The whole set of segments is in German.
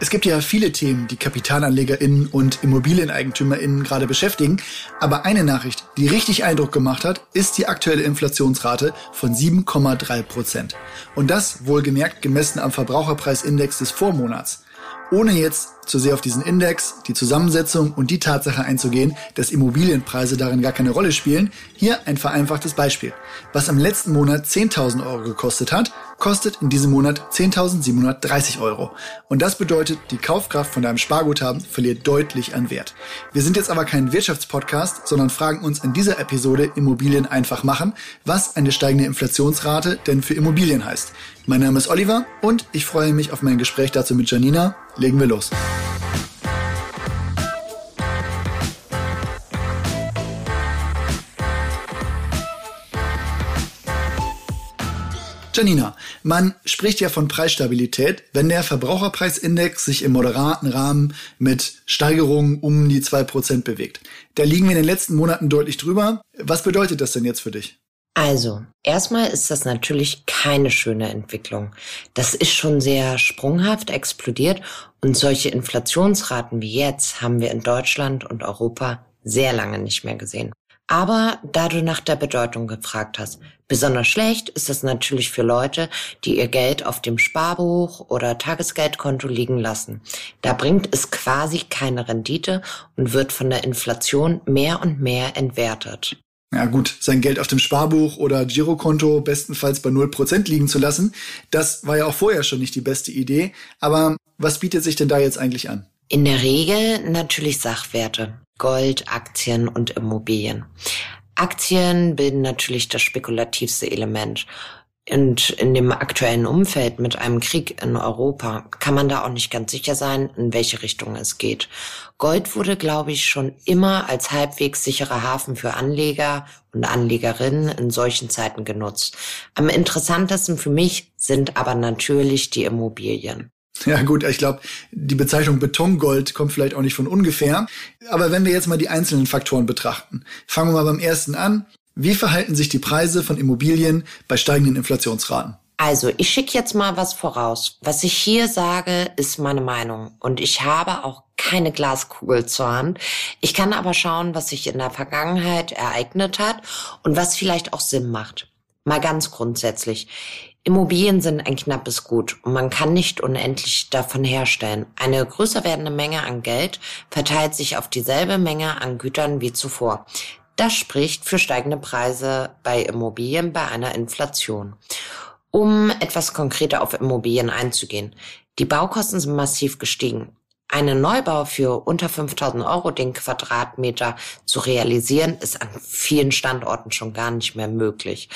Es gibt ja viele Themen, die KapitalanlegerInnen und ImmobilieneigentümerInnen gerade beschäftigen. Aber eine Nachricht, die richtig Eindruck gemacht hat, ist die aktuelle Inflationsrate von 7,3 Prozent. Und das wohlgemerkt gemessen am Verbraucherpreisindex des Vormonats. Ohne jetzt zu sehr auf diesen Index, die Zusammensetzung und die Tatsache einzugehen, dass Immobilienpreise darin gar keine Rolle spielen, hier ein vereinfachtes Beispiel. Was am letzten Monat 10.000 Euro gekostet hat, kostet in diesem Monat 10.730 Euro. Und das bedeutet, die Kaufkraft von deinem Sparguthaben verliert deutlich an Wert. Wir sind jetzt aber kein Wirtschaftspodcast, sondern fragen uns in dieser Episode Immobilien einfach machen, was eine steigende Inflationsrate denn für Immobilien heißt. Mein Name ist Oliver und ich freue mich auf mein Gespräch dazu mit Janina. Legen wir los. Janina, man spricht ja von Preisstabilität, wenn der Verbraucherpreisindex sich im moderaten Rahmen mit Steigerungen um die zwei Prozent bewegt. Da liegen wir in den letzten Monaten deutlich drüber. Was bedeutet das denn jetzt für dich? Also, erstmal ist das natürlich keine schöne Entwicklung. Das ist schon sehr sprunghaft explodiert und solche Inflationsraten wie jetzt haben wir in Deutschland und Europa sehr lange nicht mehr gesehen. Aber da du nach der Bedeutung gefragt hast, besonders schlecht ist es natürlich für Leute, die ihr Geld auf dem Sparbuch oder Tagesgeldkonto liegen lassen. Da bringt es quasi keine Rendite und wird von der Inflation mehr und mehr entwertet. Ja gut, sein Geld auf dem Sparbuch oder Girokonto bestenfalls bei 0% liegen zu lassen, das war ja auch vorher schon nicht die beste Idee. Aber was bietet sich denn da jetzt eigentlich an? In der Regel natürlich Sachwerte. Gold, Aktien und Immobilien. Aktien bilden natürlich das spekulativste Element. Und in dem aktuellen Umfeld mit einem Krieg in Europa kann man da auch nicht ganz sicher sein, in welche Richtung es geht. Gold wurde, glaube ich, schon immer als halbwegs sicherer Hafen für Anleger und Anlegerinnen in solchen Zeiten genutzt. Am interessantesten für mich sind aber natürlich die Immobilien. Ja gut, ich glaube, die Bezeichnung Betongold kommt vielleicht auch nicht von ungefähr. Aber wenn wir jetzt mal die einzelnen Faktoren betrachten, fangen wir mal beim ersten an. Wie verhalten sich die Preise von Immobilien bei steigenden Inflationsraten? Also, ich schicke jetzt mal was voraus. Was ich hier sage, ist meine Meinung. Und ich habe auch keine Glaskugel zur Hand. Ich kann aber schauen, was sich in der Vergangenheit ereignet hat und was vielleicht auch Sinn macht. Mal ganz grundsätzlich. Immobilien sind ein knappes Gut und man kann nicht unendlich davon herstellen. Eine größer werdende Menge an Geld verteilt sich auf dieselbe Menge an Gütern wie zuvor. Das spricht für steigende Preise bei Immobilien bei einer Inflation. Um etwas konkreter auf Immobilien einzugehen. Die Baukosten sind massiv gestiegen. Einen Neubau für unter 5000 Euro den Quadratmeter zu realisieren, ist an vielen Standorten schon gar nicht mehr möglich.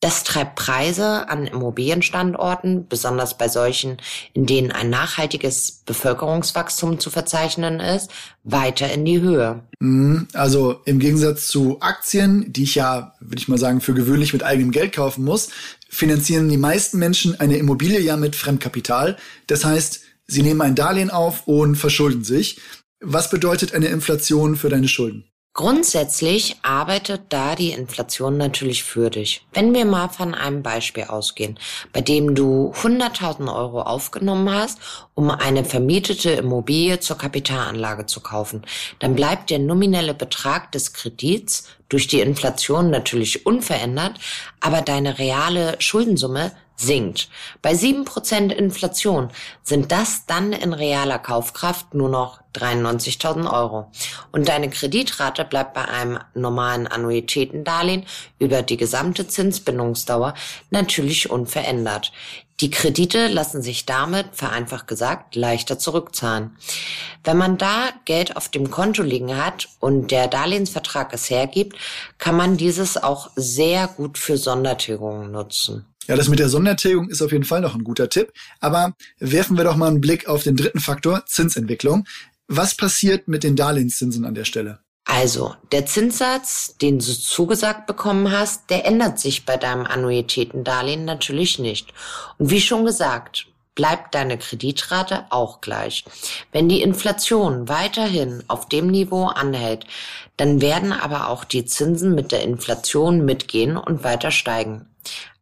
Das treibt Preise an Immobilienstandorten, besonders bei solchen, in denen ein nachhaltiges Bevölkerungswachstum zu verzeichnen ist, weiter in die Höhe. Mhm. Also im Gegensatz zu Aktien, die ich ja, würde ich mal sagen, für gewöhnlich mit eigenem Geld kaufen muss, finanzieren die meisten Menschen eine Immobilie ja mit Fremdkapital. Das heißt, sie nehmen ein Darlehen auf und verschulden sich. Was bedeutet eine Inflation für deine Schulden? Grundsätzlich arbeitet da die Inflation natürlich für dich. Wenn wir mal von einem Beispiel ausgehen, bei dem du 100.000 Euro aufgenommen hast, um eine vermietete Immobilie zur Kapitalanlage zu kaufen, dann bleibt der nominelle Betrag des Kredits durch die Inflation natürlich unverändert, aber deine reale Schuldensumme sinkt. Bei sieben Prozent Inflation sind das dann in realer Kaufkraft nur noch 93.000 Euro. Und deine Kreditrate bleibt bei einem normalen Annuitätendarlehen über die gesamte Zinsbindungsdauer natürlich unverändert. Die Kredite lassen sich damit, vereinfacht gesagt, leichter zurückzahlen. Wenn man da Geld auf dem Konto liegen hat und der Darlehensvertrag es hergibt, kann man dieses auch sehr gut für Sondertilgungen nutzen. Ja, das mit der Sondertilgung ist auf jeden Fall noch ein guter Tipp. Aber werfen wir doch mal einen Blick auf den dritten Faktor, Zinsentwicklung. Was passiert mit den Darlehenszinsen an der Stelle? Also, der Zinssatz, den du zugesagt bekommen hast, der ändert sich bei deinem Annuitätendarlehen natürlich nicht. Und wie schon gesagt, bleibt deine Kreditrate auch gleich. Wenn die Inflation weiterhin auf dem Niveau anhält, dann werden aber auch die Zinsen mit der Inflation mitgehen und weiter steigen.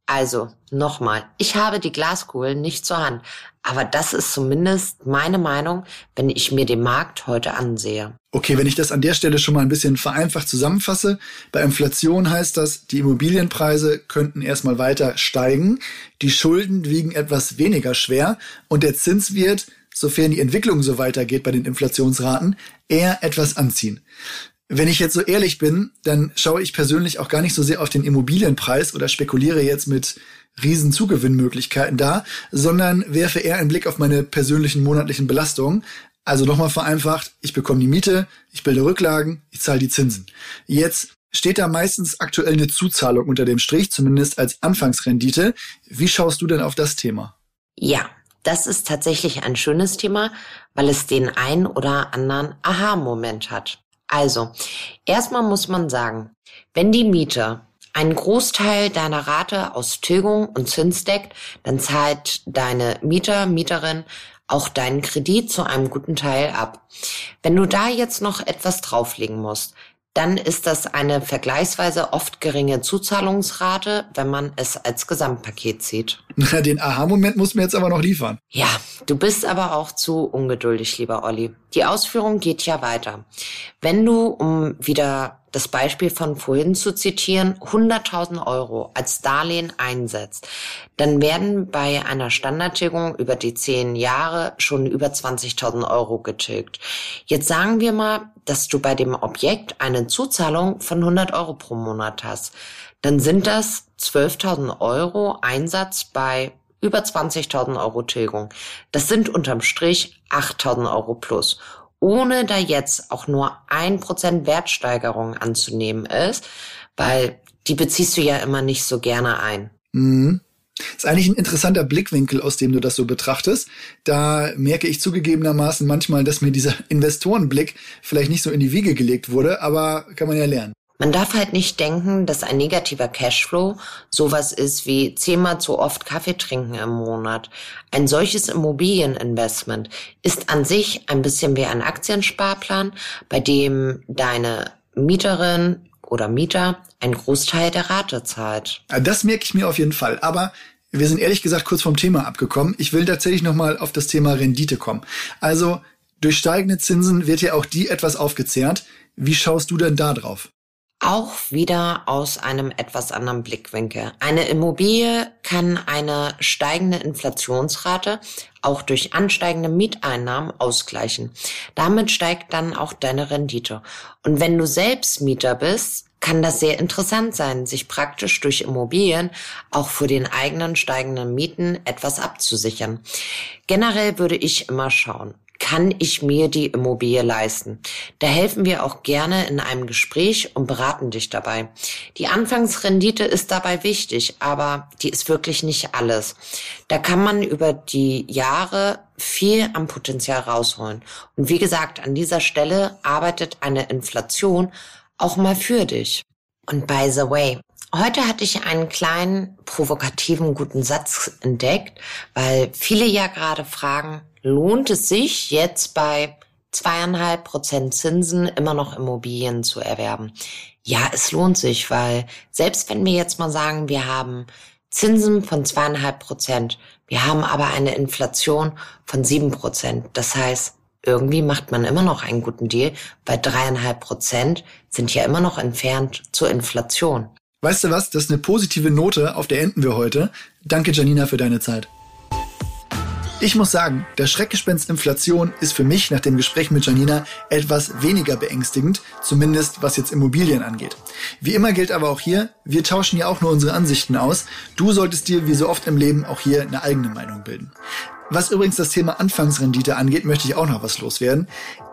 Also, nochmal, ich habe die Glaskugel nicht zur Hand, aber das ist zumindest meine Meinung, wenn ich mir den Markt heute ansehe. Okay, wenn ich das an der Stelle schon mal ein bisschen vereinfacht zusammenfasse, bei Inflation heißt das, die Immobilienpreise könnten erstmal weiter steigen, die Schulden wiegen etwas weniger schwer und der Zins wird, sofern die Entwicklung so weitergeht bei den Inflationsraten, eher etwas anziehen. Wenn ich jetzt so ehrlich bin, dann schaue ich persönlich auch gar nicht so sehr auf den Immobilienpreis oder spekuliere jetzt mit riesen Zugewinnmöglichkeiten da, sondern werfe eher einen Blick auf meine persönlichen monatlichen Belastungen. Also nochmal vereinfacht, ich bekomme die Miete, ich bilde Rücklagen, ich zahle die Zinsen. Jetzt steht da meistens aktuell eine Zuzahlung unter dem Strich, zumindest als Anfangsrendite. Wie schaust du denn auf das Thema? Ja, das ist tatsächlich ein schönes Thema, weil es den ein oder anderen Aha-Moment hat. Also, erstmal muss man sagen, wenn die Miete einen Großteil deiner Rate aus Tilgung und Zins deckt, dann zahlt deine Mieter, Mieterin auch deinen Kredit zu einem guten Teil ab. Wenn du da jetzt noch etwas drauflegen musst, dann ist das eine vergleichsweise oft geringe Zuzahlungsrate, wenn man es als Gesamtpaket sieht. Den Aha-Moment muss mir jetzt aber noch liefern. Ja, du bist aber auch zu ungeduldig, lieber Olli. Die Ausführung geht ja weiter. Wenn du, um wieder das Beispiel von vorhin zu zitieren, 100.000 Euro als Darlehen einsetzt, dann werden bei einer Standardtilgung über die zehn Jahre schon über 20.000 Euro getilgt. Jetzt sagen wir mal, dass du bei dem Objekt eine Zuzahlung von 100 Euro pro Monat hast. Dann sind das 12.000 Euro Einsatz bei über 20.000 Euro Tilgung. Das sind unterm Strich 8.000 Euro plus ohne da jetzt auch nur ein Prozent Wertsteigerung anzunehmen ist, weil die beziehst du ja immer nicht so gerne ein. Mhm. Ist eigentlich ein interessanter Blickwinkel, aus dem du das so betrachtest. Da merke ich zugegebenermaßen manchmal, dass mir dieser Investorenblick vielleicht nicht so in die Wiege gelegt wurde, aber kann man ja lernen. Man darf halt nicht denken, dass ein negativer Cashflow sowas ist wie zehnmal zu oft Kaffee trinken im Monat. Ein solches Immobilieninvestment ist an sich ein bisschen wie ein Aktiensparplan, bei dem deine Mieterin oder Mieter einen Großteil der Rate zahlt. Das merke ich mir auf jeden Fall. Aber wir sind ehrlich gesagt kurz vom Thema abgekommen. Ich will tatsächlich nochmal auf das Thema Rendite kommen. Also durch steigende Zinsen wird ja auch die etwas aufgezehrt. Wie schaust du denn da drauf? Auch wieder aus einem etwas anderen Blickwinkel. Eine Immobilie kann eine steigende Inflationsrate auch durch ansteigende Mieteinnahmen ausgleichen. Damit steigt dann auch deine Rendite. Und wenn du selbst Mieter bist, kann das sehr interessant sein, sich praktisch durch Immobilien auch für den eigenen steigenden Mieten etwas abzusichern. Generell würde ich immer schauen, kann ich mir die Immobilie leisten? Da helfen wir auch gerne in einem Gespräch und beraten dich dabei. Die Anfangsrendite ist dabei wichtig, aber die ist wirklich nicht alles. Da kann man über die Jahre viel am Potenzial rausholen. Und wie gesagt, an dieser Stelle arbeitet eine Inflation auch mal für dich. Und by the way, Heute hatte ich einen kleinen provokativen guten Satz entdeckt, weil viele ja gerade fragen, lohnt es sich jetzt bei zweieinhalb Prozent Zinsen immer noch Immobilien zu erwerben? Ja, es lohnt sich, weil selbst wenn wir jetzt mal sagen, wir haben Zinsen von zweieinhalb Prozent, wir haben aber eine Inflation von sieben Prozent. Das heißt, irgendwie macht man immer noch einen guten Deal, weil dreieinhalb Prozent sind ja immer noch entfernt zur Inflation. Weißt du was? Das ist eine positive Note, auf der enden wir heute. Danke, Janina, für deine Zeit. Ich muss sagen, der Schreckgespenst Inflation ist für mich nach dem Gespräch mit Janina etwas weniger beängstigend, zumindest was jetzt Immobilien angeht. Wie immer gilt aber auch hier, wir tauschen ja auch nur unsere Ansichten aus. Du solltest dir wie so oft im Leben auch hier eine eigene Meinung bilden. Was übrigens das Thema Anfangsrendite angeht, möchte ich auch noch was loswerden.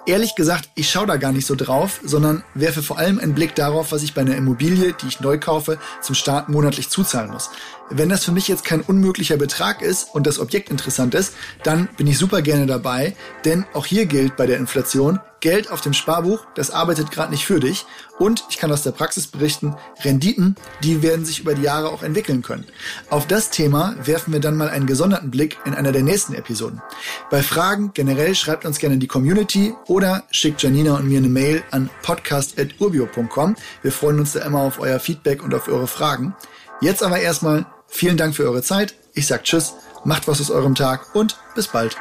Ehrlich gesagt, ich schaue da gar nicht so drauf, sondern werfe vor allem einen Blick darauf, was ich bei einer Immobilie, die ich neu kaufe, zum Start monatlich zuzahlen muss. Wenn das für mich jetzt kein unmöglicher Betrag ist und das Objekt interessant ist, dann bin ich super gerne dabei, denn auch hier gilt bei der Inflation, Geld auf dem Sparbuch, das arbeitet gerade nicht für dich. Und ich kann aus der Praxis berichten, Renditen, die werden sich über die Jahre auch entwickeln können. Auf das Thema werfen wir dann mal einen gesonderten Blick in einer der nächsten Episoden. Bei Fragen generell schreibt uns gerne in die Community oder schickt Janina und mir eine Mail an podcast.urbio.com. Wir freuen uns da immer auf euer Feedback und auf eure Fragen. Jetzt aber erstmal Vielen Dank für eure Zeit. Ich sag Tschüss, macht was aus eurem Tag und bis bald.